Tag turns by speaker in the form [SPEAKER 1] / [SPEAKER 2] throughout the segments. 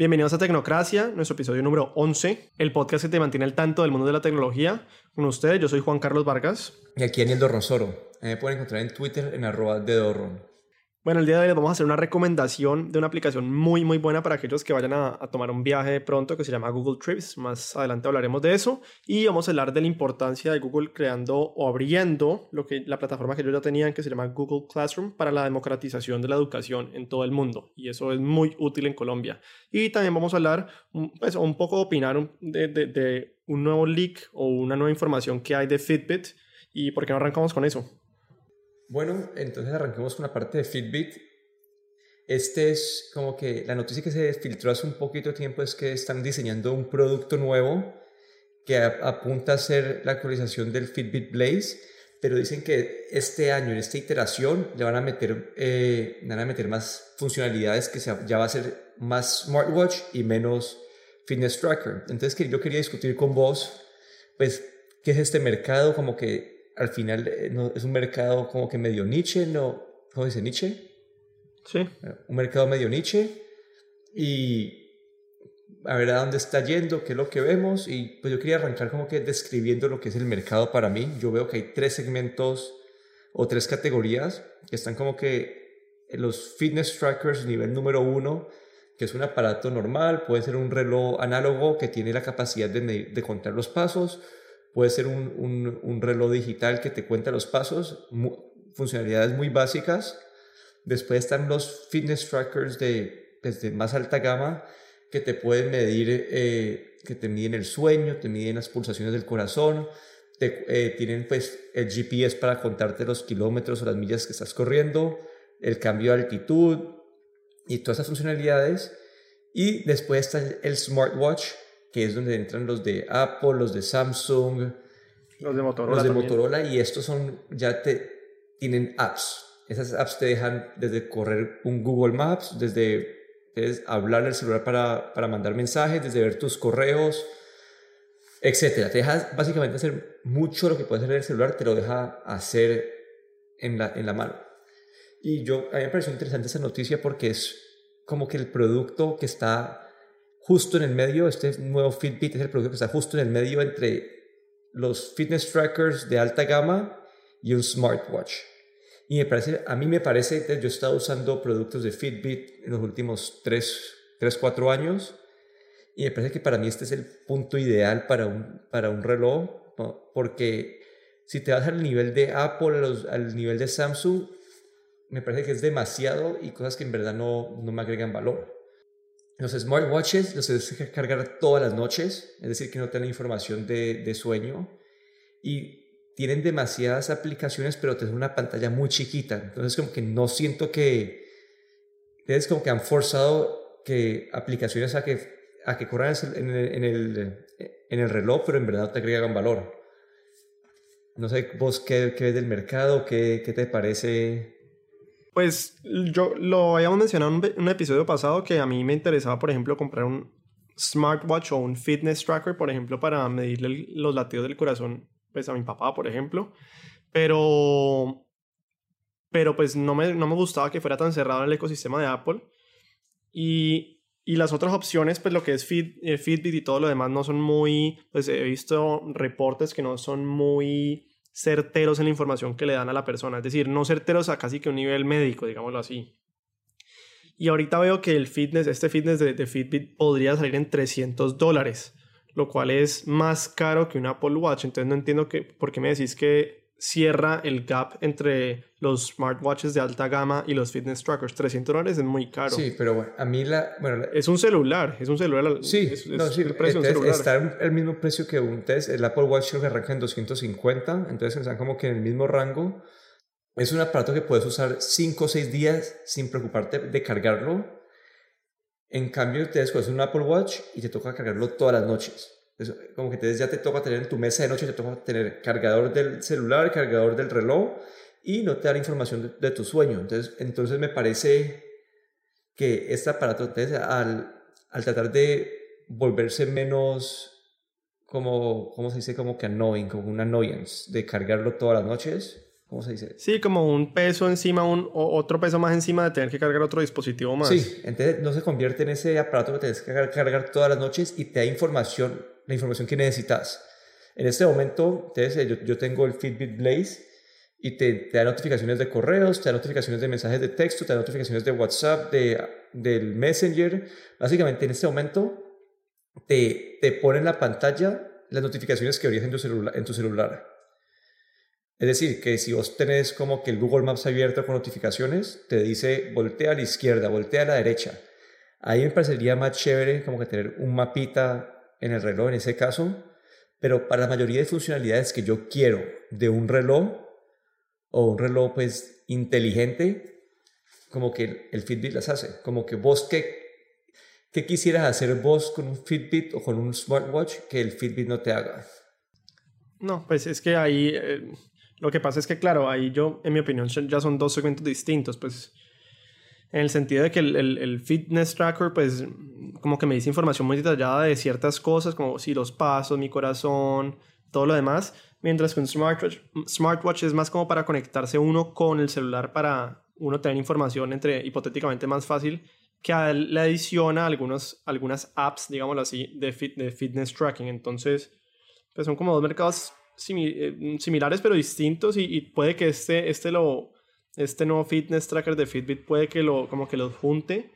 [SPEAKER 1] Bienvenidos a Tecnocracia, nuestro episodio número 11, el podcast que te mantiene al tanto del mundo de la tecnología. Con ustedes, yo soy Juan Carlos Vargas.
[SPEAKER 2] Y aquí Daniel Dorronsoro. Me pueden encontrar en Twitter en arroba de Dorron.
[SPEAKER 1] Bueno, el día de hoy les vamos a hacer una recomendación de una aplicación muy, muy buena para aquellos que vayan a, tomar un viaje pronto que se llama Google Trips. Más adelante hablaremos de eso. Y vamos a hablar de la importancia de Google creando o abriendo lo que, la plataforma que ellos ya tenían que se llama Google Classroom para la democratización de la educación en todo el mundo. Y eso es muy útil en Colombia. Y también vamos a hablar, pues, un poco opinar de, de, de un nuevo leak o una nueva información que hay de Fitbit. ¿Y por qué no arrancamos con eso?
[SPEAKER 2] Bueno, entonces arranquemos con la parte de Fitbit. Este es como que la noticia que se filtró hace un poquito de tiempo es que están diseñando un producto nuevo que apunta a ser la actualización del Fitbit Blaze, pero dicen que este año, en esta iteración, le van a meter, eh, van a meter más funcionalidades que ya va a ser más smartwatch y menos fitness tracker. Entonces yo quería discutir con vos, pues, qué es este mercado, como que al final eh, no, es un mercado como que medio niche, ¿no? ¿Cómo dice niche?
[SPEAKER 1] Sí.
[SPEAKER 2] Un mercado medio niche y a ver a dónde está yendo, qué es lo que vemos y pues yo quería arrancar como que describiendo lo que es el mercado para mí. Yo veo que hay tres segmentos o tres categorías que están como que los fitness trackers nivel número uno, que es un aparato normal, puede ser un reloj análogo que tiene la capacidad de, de contar los pasos, Puede ser un, un, reloj digital que te cuenta los pasos, funcionalidades muy básicas. Después están los fitness trackers de, desde más alta gama que te pueden medir, eh, que te miden el sueño, te miden las pulsaciones del corazón, te, eh, tienen pues el GPS para contarte los kilómetros o las millas que estás corriendo, el cambio de altitud y todas esas funcionalidades. Y después está el smartwatch que es donde entran los de Apple, los de Samsung,
[SPEAKER 1] los de Motorola.
[SPEAKER 2] Los de Motorola y estos son, ya te, tienen apps. Esas apps te dejan desde correr un Google Maps, desde hablar el celular para, para mandar mensajes, desde ver tus correos, etcétera. Te deja básicamente hacer mucho lo que puedes hacer en el celular, te lo deja hacer en la, en la mano. Y yo, a mí me pareció interesante esa noticia porque es como que el producto que está justo en el medio, este nuevo Fitbit es el producto que está justo en el medio entre los fitness trackers de alta gama y un smartwatch. Y me parece, a mí me parece, yo he estado usando productos de Fitbit en los últimos 3, 3 4 años y me parece que para mí este es el punto ideal para un, para un reloj, porque si te vas al nivel de Apple, al nivel de Samsung, me parece que es demasiado y cosas que en verdad no, no me agregan valor. Los smartwatches los tienes que cargar todas las noches, es decir, que no tienen información de, sueño y tienen demasiadas aplicaciones, pero tienen una pantalla muy chiquita. Entonces, como que no siento que. Es como que han forzado que aplicaciones a que, a que corran en el, en, el, en el reloj, pero en verdad no te agregan valor. No sé vos qué, qué ves del mercado, qué, qué te parece
[SPEAKER 1] pues yo lo habíamos mencionado en un, episodio pasado que a mí me interesaba, por ejemplo, comprar un smartwatch o un fitness tracker, por ejemplo, para medirle los latidos del corazón, pues a mi papá, por ejemplo. Pero, pero pues no me, no me gustaba que fuera tan cerrado en el ecosistema de Apple. Y, y las otras opciones, pues lo que es eh, Fitbit y todo lo demás, no son muy, pues he visto reportes que no son muy certeros en la información que le dan a la persona, es decir, no certeros a casi que un nivel médico, digámoslo así. Y ahorita veo que el fitness, este fitness de, Fitbit podría salir en 300 dólares, lo cual es más caro que un Apple Watch, entonces no entiendo que, por qué me decís que cierra el gap entre los smartwatches de alta gama y los fitness trackers. 300 dólares es muy caro.
[SPEAKER 2] Sí, pero bueno, a mí la... Bueno,
[SPEAKER 1] Es un celular, es un celular.
[SPEAKER 2] Sí, no, sí el precio de un celular. Está el mismo precio que un test. El Apple Watch creo que arranca en 250, entonces están como que en el mismo rango. Es un aparato que puedes usar 5 o 6 días sin preocuparte de cargarlo. En cambio, te después un Apple Watch y te toca cargarlo todas las noches como que te, ya te toca tener en tu mesa de noche, te toca tener cargador del celular, cargador del reloj y no te da la información de, tu sueño. Entonces, entonces me parece que este aparato, al, al tratar de volverse menos como, ¿cómo se dice? Como que annoying, como un annoyance, de cargarlo todas las noches, ¿cómo se dice?
[SPEAKER 1] Sí, como un peso encima, un, otro peso más encima de tener que cargar otro dispositivo más.
[SPEAKER 2] Sí, entonces no se convierte en ese aparato que tienes que cargar, todas las noches y te da información, la información que necesitas. En este momento, entonces, yo, yo tengo el Fitbit Blaze y te, te, da notificaciones de correos, te da notificaciones de mensajes de texto, te da notificaciones de WhatsApp, de, del Messenger. Básicamente en este momento te, te pone en la pantalla las notificaciones que verías en tu, celular, en tu celular. Es decir, que si vos tenés como que el Google Maps abierto con notificaciones, te dice voltea a la izquierda, voltea a la derecha. Ahí me parecería más chévere como que tener un mapita en el reloj en ese caso, pero para la mayoría de funcionalidades que yo quiero de un reloj o un reloj pues inteligente, como que el Fitbit las hace, como que vos qué, qué quisieras hacer vos con un Fitbit o con un smartwatch que el Fitbit no te haga.
[SPEAKER 1] No, pues es que ahí eh, lo que pasa es que, claro, ahí yo, en mi opinión, ya son dos segmentos distintos, pues, en el sentido de que el, el, fitness tracker, pues, como que me dice información muy detallada de ciertas cosas, como si los pasos, mi corazón, todo lo demás, mientras que un smartwatch, smartwatch es más como para conectarse uno con el celular para uno tener información entre, hipotéticamente, más fácil, que le adiciona algunos, algunas apps, digámoslo así, de, fit, de fitness tracking. Entonces, pues son como dos mercados eh, similares pero distintos y, puede que este, este, lo, este nuevo fitness tracker de Fitbit puede que lo, como que los junte,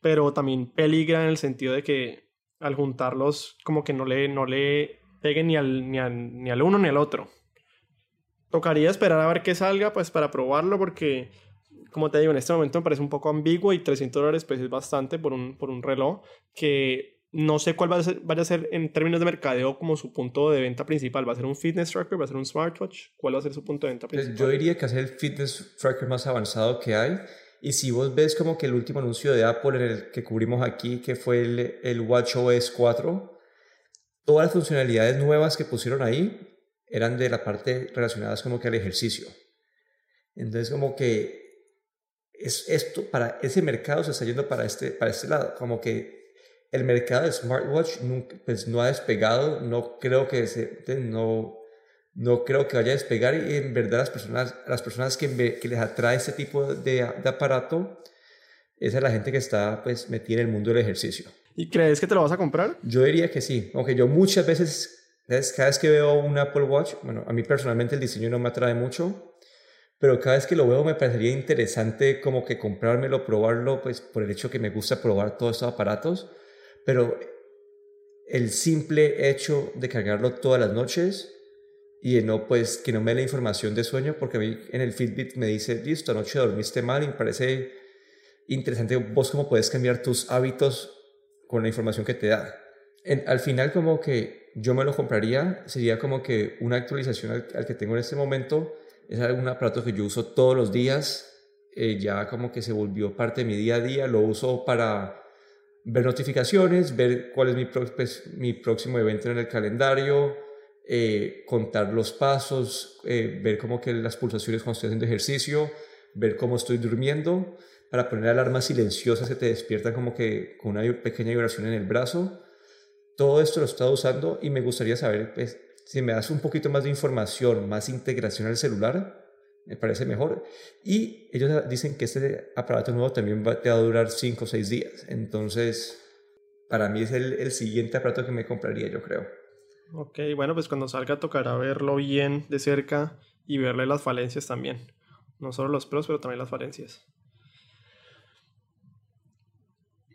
[SPEAKER 1] pero también peligra en el sentido de que al juntarlos como que no le, no le peguen ni al, ni, ni al uno ni al otro. Tocaría esperar a ver qué salga pues para probarlo porque como te digo, en este momento me parece un poco ambiguo y 300 dólares pues es bastante por un, por un reloj que no sé cuál va a ser, vaya a ser en términos de mercadeo como su punto de venta principal. ¿Va a ser un fitness tracker? ¿Va a ser un smartwatch? ¿Cuál va a ser su punto de venta
[SPEAKER 2] pues principal? Yo diría que es el fitness tracker más avanzado que hay. Y si vos ves como que el último anuncio de Apple en el que cubrimos aquí, que fue el, el WatchOS 4, todas las funcionalidades nuevas que pusieron ahí eran de la parte relacionadas como que al ejercicio. Entonces como que es esto para ese mercado se está yendo para este para este lado, como que el mercado de smartwatch nunca, pues, no ha despegado, no creo que se, no, no creo que vaya a despegar. Y en verdad las personas, las personas que, que les atrae ese tipo de, de, aparato, esa es la gente que está pues metida en el mundo del ejercicio.
[SPEAKER 1] ¿Y crees que te lo vas a comprar?
[SPEAKER 2] Yo diría que sí, aunque yo muchas veces, cada vez que veo un Apple Watch, bueno, a mí personalmente el diseño no me atrae mucho, pero cada vez que lo veo me parecería interesante como que comprármelo, probarlo, pues por el hecho que me gusta probar todos estos aparatos pero el simple hecho de cargarlo todas las noches y no, pues, que no me dé la información de sueño, porque a mí en el Fitbit me dice, listo, anoche dormiste mal y me parece interesante vos cómo puedes cambiar tus hábitos con la información que te da. al final como que yo me lo compraría, sería como que una actualización al, que tengo en este momento, es algún aparato que yo uso todos los días, eh, ya como que se volvió parte de mi día a día, lo uso para ver notificaciones, ver cuál es mi, pues, mi próximo evento en el calendario, eh, contar los pasos, eh, ver cómo que las pulsaciones cuando estoy haciendo ejercicio, ver cómo estoy durmiendo, para poner alarmas silenciosas que te despiertan como que con una pequeña vibración en el brazo. Todo esto lo he estado usando y me gustaría saber pues, si me das un poquito más de información, más integración al celular, me parece mejor. Y ellos dicen que este aparato nuevo también va, te va a durar 5 o 6 días. Entonces, para mí es el, el, siguiente aparato que me compraría, yo creo.
[SPEAKER 1] Ok, bueno, pues cuando salga tocará verlo bien de cerca y verle las falencias también. No solo los pros, pero también las falencias.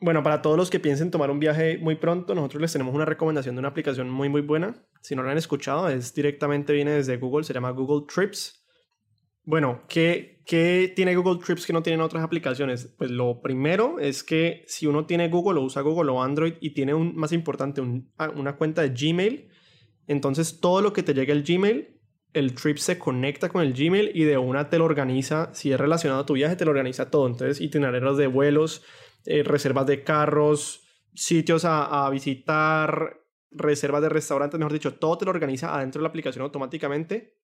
[SPEAKER 1] Bueno, para todos los que piensen tomar un viaje muy pronto, nosotros les tenemos una recomendación de una aplicación muy muy buena. Si no la han escuchado, es directamente viene desde Google, se llama Google Trips. Bueno, ¿qué, ¿qué, tiene Google Trips que no tienen otras aplicaciones? Pues lo primero es que si uno tiene Google o usa Google o Android y tiene un, más importante ah, una cuenta de Gmail, entonces todo lo que te llegue al Gmail, el Trip se conecta con el Gmail y de una te lo organiza, si es relacionado a tu viaje, te lo organiza todo. Entonces itinerarios de vuelos, eh, reservas de carros, sitios a, a visitar, reservas de restaurantes, mejor dicho, todo te lo organiza adentro de la aplicación automáticamente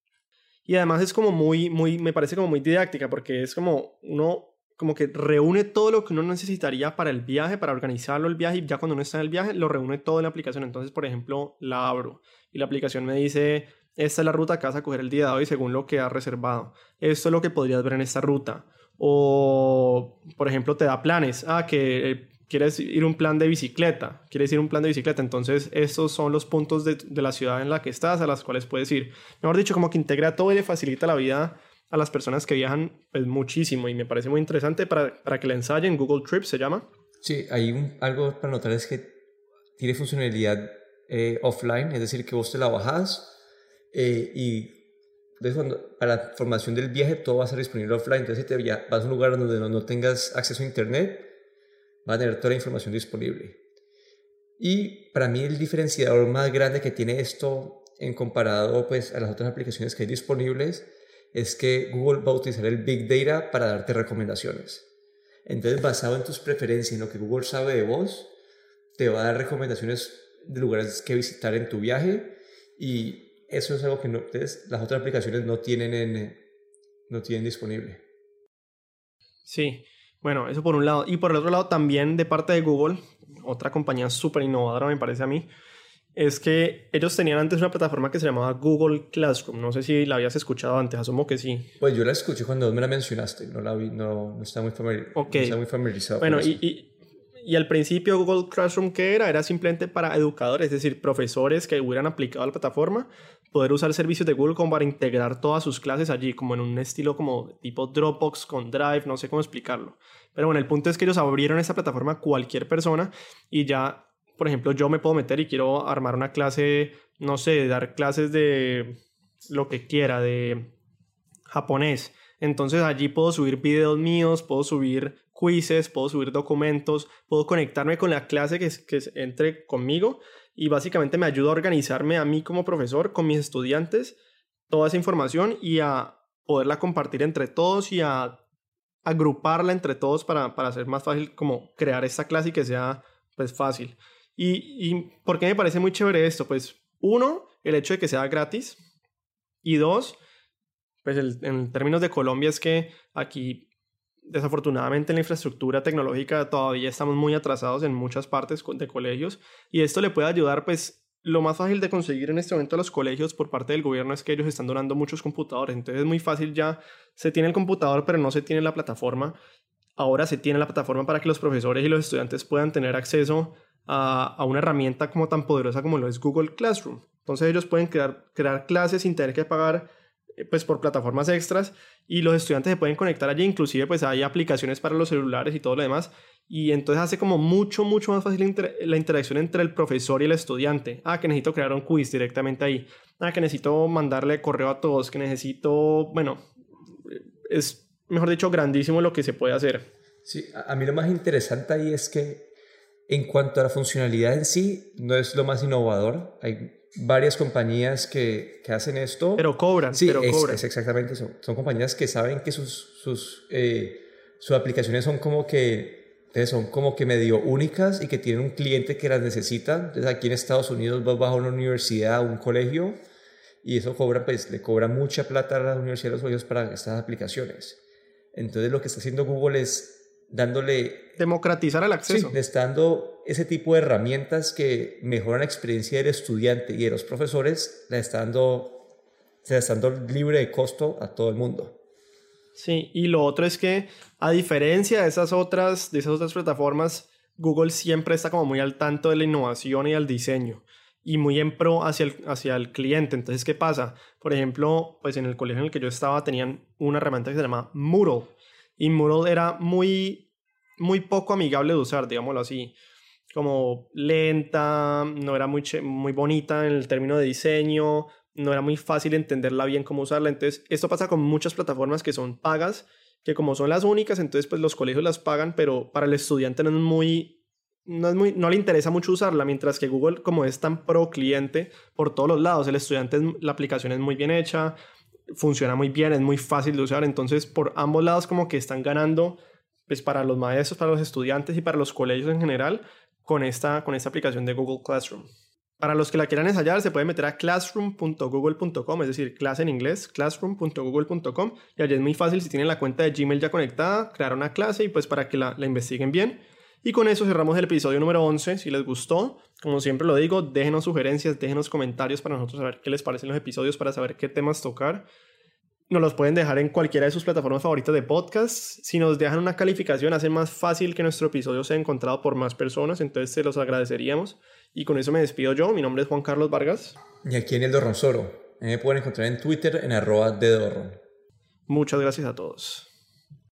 [SPEAKER 1] y además es como muy, muy, me parece como muy didáctica porque es como uno, como que reúne todo lo que uno necesitaría para el viaje, para organizarlo el viaje y ya cuando uno está en el viaje lo reúne todo en la aplicación. Entonces, por ejemplo, la abro y la aplicación me dice esta es la ruta que vas a coger el día de hoy según lo que has reservado. Esto es lo que podrías ver en esta ruta. O, por ejemplo, te da planes. Ah, que eh, quieres ir un plan de bicicleta. Quieres ir un plan de bicicleta. Entonces, estos son los puntos de, de la ciudad en la que estás a las cuales puedes ir. Mejor dicho, como que integra todo y le facilita la vida a las personas que viajan pues, muchísimo y me parece muy interesante para, para que la ensayen. Google Trips se llama.
[SPEAKER 2] Sí, hay un, algo para notar es que tiene funcionalidad eh, offline, es decir, que vos te la bajas eh, y entonces cuando, para la formación del viaje todo va a ser disponible offline. Entonces si te vas a un lugar donde no, no tengas acceso a internet, va a tener toda la información disponible. Y para mí el diferenciador más grande que tiene esto en comparado pues, a las otras aplicaciones que hay disponibles es que Google va a utilizar el Big Data para darte recomendaciones. Entonces, basado en tus preferencias, en lo que Google sabe de vos, te va a dar recomendaciones de lugares que visitar en tu viaje y eso es algo que no, las otras aplicaciones no tienen, en, no tienen disponible.
[SPEAKER 1] Sí, bueno, eso por un lado. Y por el otro lado, también de parte de Google, otra compañía súper innovadora me parece a mí, es que ellos tenían antes una plataforma que se llamaba Google Classroom. No sé si la habías escuchado antes, asumo que sí.
[SPEAKER 2] Pues yo la escuché cuando me la mencionaste, no la vi, no, no está muy, muy familiarizado.
[SPEAKER 1] Bueno, y, y, y, al principio Google Classroom, ¿qué era? Era simplemente para educadores, es decir, profesores que hubieran aplicado la plataforma, poder usar servicios de Google para integrar todas sus clases allí, como en un estilo como tipo Dropbox con Drive, no sé cómo explicarlo. Pero bueno, el punto es que ellos abrieron esta plataforma a cualquier persona y ya por ejemplo, yo me puedo meter y quiero armar una clase, no sé, dar clases de lo que quiera, de japonés. Entonces allí puedo subir videos míos, puedo subir quizzes, puedo subir documentos, puedo conectarme con la clase que, que entre conmigo y básicamente me ayuda a organizarme a mí como profesor, con mis estudiantes, toda esa información y a poderla compartir entre todos y a agruparla entre todos para, para hacer más fácil como crear esta clase y que sea pues fácil. ¿Y, ¿Y por qué me parece muy chévere esto? Pues uno, el hecho de que sea gratis. Y dos, pues en términos de Colombia es que aquí desafortunadamente en la infraestructura tecnológica todavía estamos muy atrasados en muchas partes de colegios y esto le puede ayudar pues lo más fácil de conseguir en este momento a los colegios por parte del gobierno es que ellos están donando muchos computadores entonces es muy fácil ya se tiene el computador pero no se tiene la plataforma ahora se tiene la plataforma para que los profesores y los estudiantes puedan tener acceso a, una herramienta como tan poderosa como lo es Google Classroom. Entonces ellos pueden crear, crear clases sin tener que pagar eh, pues por plataformas extras y los estudiantes se pueden conectar allí, inclusive pues hay aplicaciones para los celulares y todo lo demás y entonces hace como mucho, mucho más fácil la interacción entre el profesor y el estudiante. Ah, que necesito crear un quiz directamente ahí. Ah, que necesito mandarle correo a todos, que necesito, bueno, es mejor dicho grandísimo lo que se puede hacer.
[SPEAKER 2] Sí, a mí lo más interesante ahí es que en cuanto a la funcionalidad en sí, no es lo más innovador. Hay varias compañías que, que hacen esto.
[SPEAKER 1] Pero cobran,
[SPEAKER 2] sí,
[SPEAKER 1] pero
[SPEAKER 2] es,
[SPEAKER 1] cobran.
[SPEAKER 2] es exactamente eso. Son compañías que saben que sus, sus, eh, sus aplicaciones son como que son como que medio únicas y que tienen un cliente que las necesita. Entonces aquí en Estados Unidos vas bajo una universidad, un colegio, y eso cobra, pues le cobra mucha plata a la universidad de los colegios para estas aplicaciones. Entonces lo que está haciendo Google es dándole...
[SPEAKER 1] Democratizar el acceso.
[SPEAKER 2] Sí, dando ese tipo de herramientas que mejoran la experiencia del estudiante y de los profesores, la está dando, se la está dando libre de costo a todo el mundo.
[SPEAKER 1] Sí, y lo otro es que a diferencia de esas otras, de esas otras plataformas, Google siempre está como muy al tanto de la innovación y del diseño y muy en pro hacia el, hacia el cliente. Entonces, ¿qué pasa? Por ejemplo, pues en el colegio en el que yo estaba tenían una herramienta que se llama Moodle Moodle era muy, muy poco amigable de usar, digámoslo así. Como lenta, no era muy, muy bonita en el término de diseño, no era muy fácil entenderla bien cómo usarla. Entonces, esto pasa con muchas plataformas que son pagas, que como son las únicas, entonces pues los colegios las pagan, pero para el estudiante no es muy, no, es muy, no le interesa mucho usarla, mientras que Google, como es tan pro cliente por todos los lados, el estudiante, la aplicación es muy bien hecha, funciona muy bien, es muy fácil de usar, entonces por ambos lados como que están ganando, pues para los maestros, para los estudiantes y para los colegios en general, con esta, con esta aplicación de Google Classroom. Para los que la quieran ensayar, se puede meter a classroom.google.com, es decir, clase en inglés, classroom.google.com, y allí es muy fácil si tienen la cuenta de Gmail ya conectada, crear una clase y pues para que la, la investiguen bien. Y con eso cerramos el episodio número 11. Si les gustó, como siempre lo digo, déjenos sugerencias, déjenos comentarios para nosotros saber qué les parecen los episodios, para saber qué temas tocar. Nos los pueden dejar en cualquiera de sus plataformas favoritas de podcast. Si nos dejan una calificación, hace más fácil que nuestro episodio sea encontrado por más personas, entonces se los agradeceríamos. Y con eso me despido yo. Mi nombre es Juan Carlos Vargas.
[SPEAKER 2] Y aquí en el Dorron Soro. Me pueden encontrar en Twitter en arroba de Dorron.
[SPEAKER 1] Muchas gracias a todos.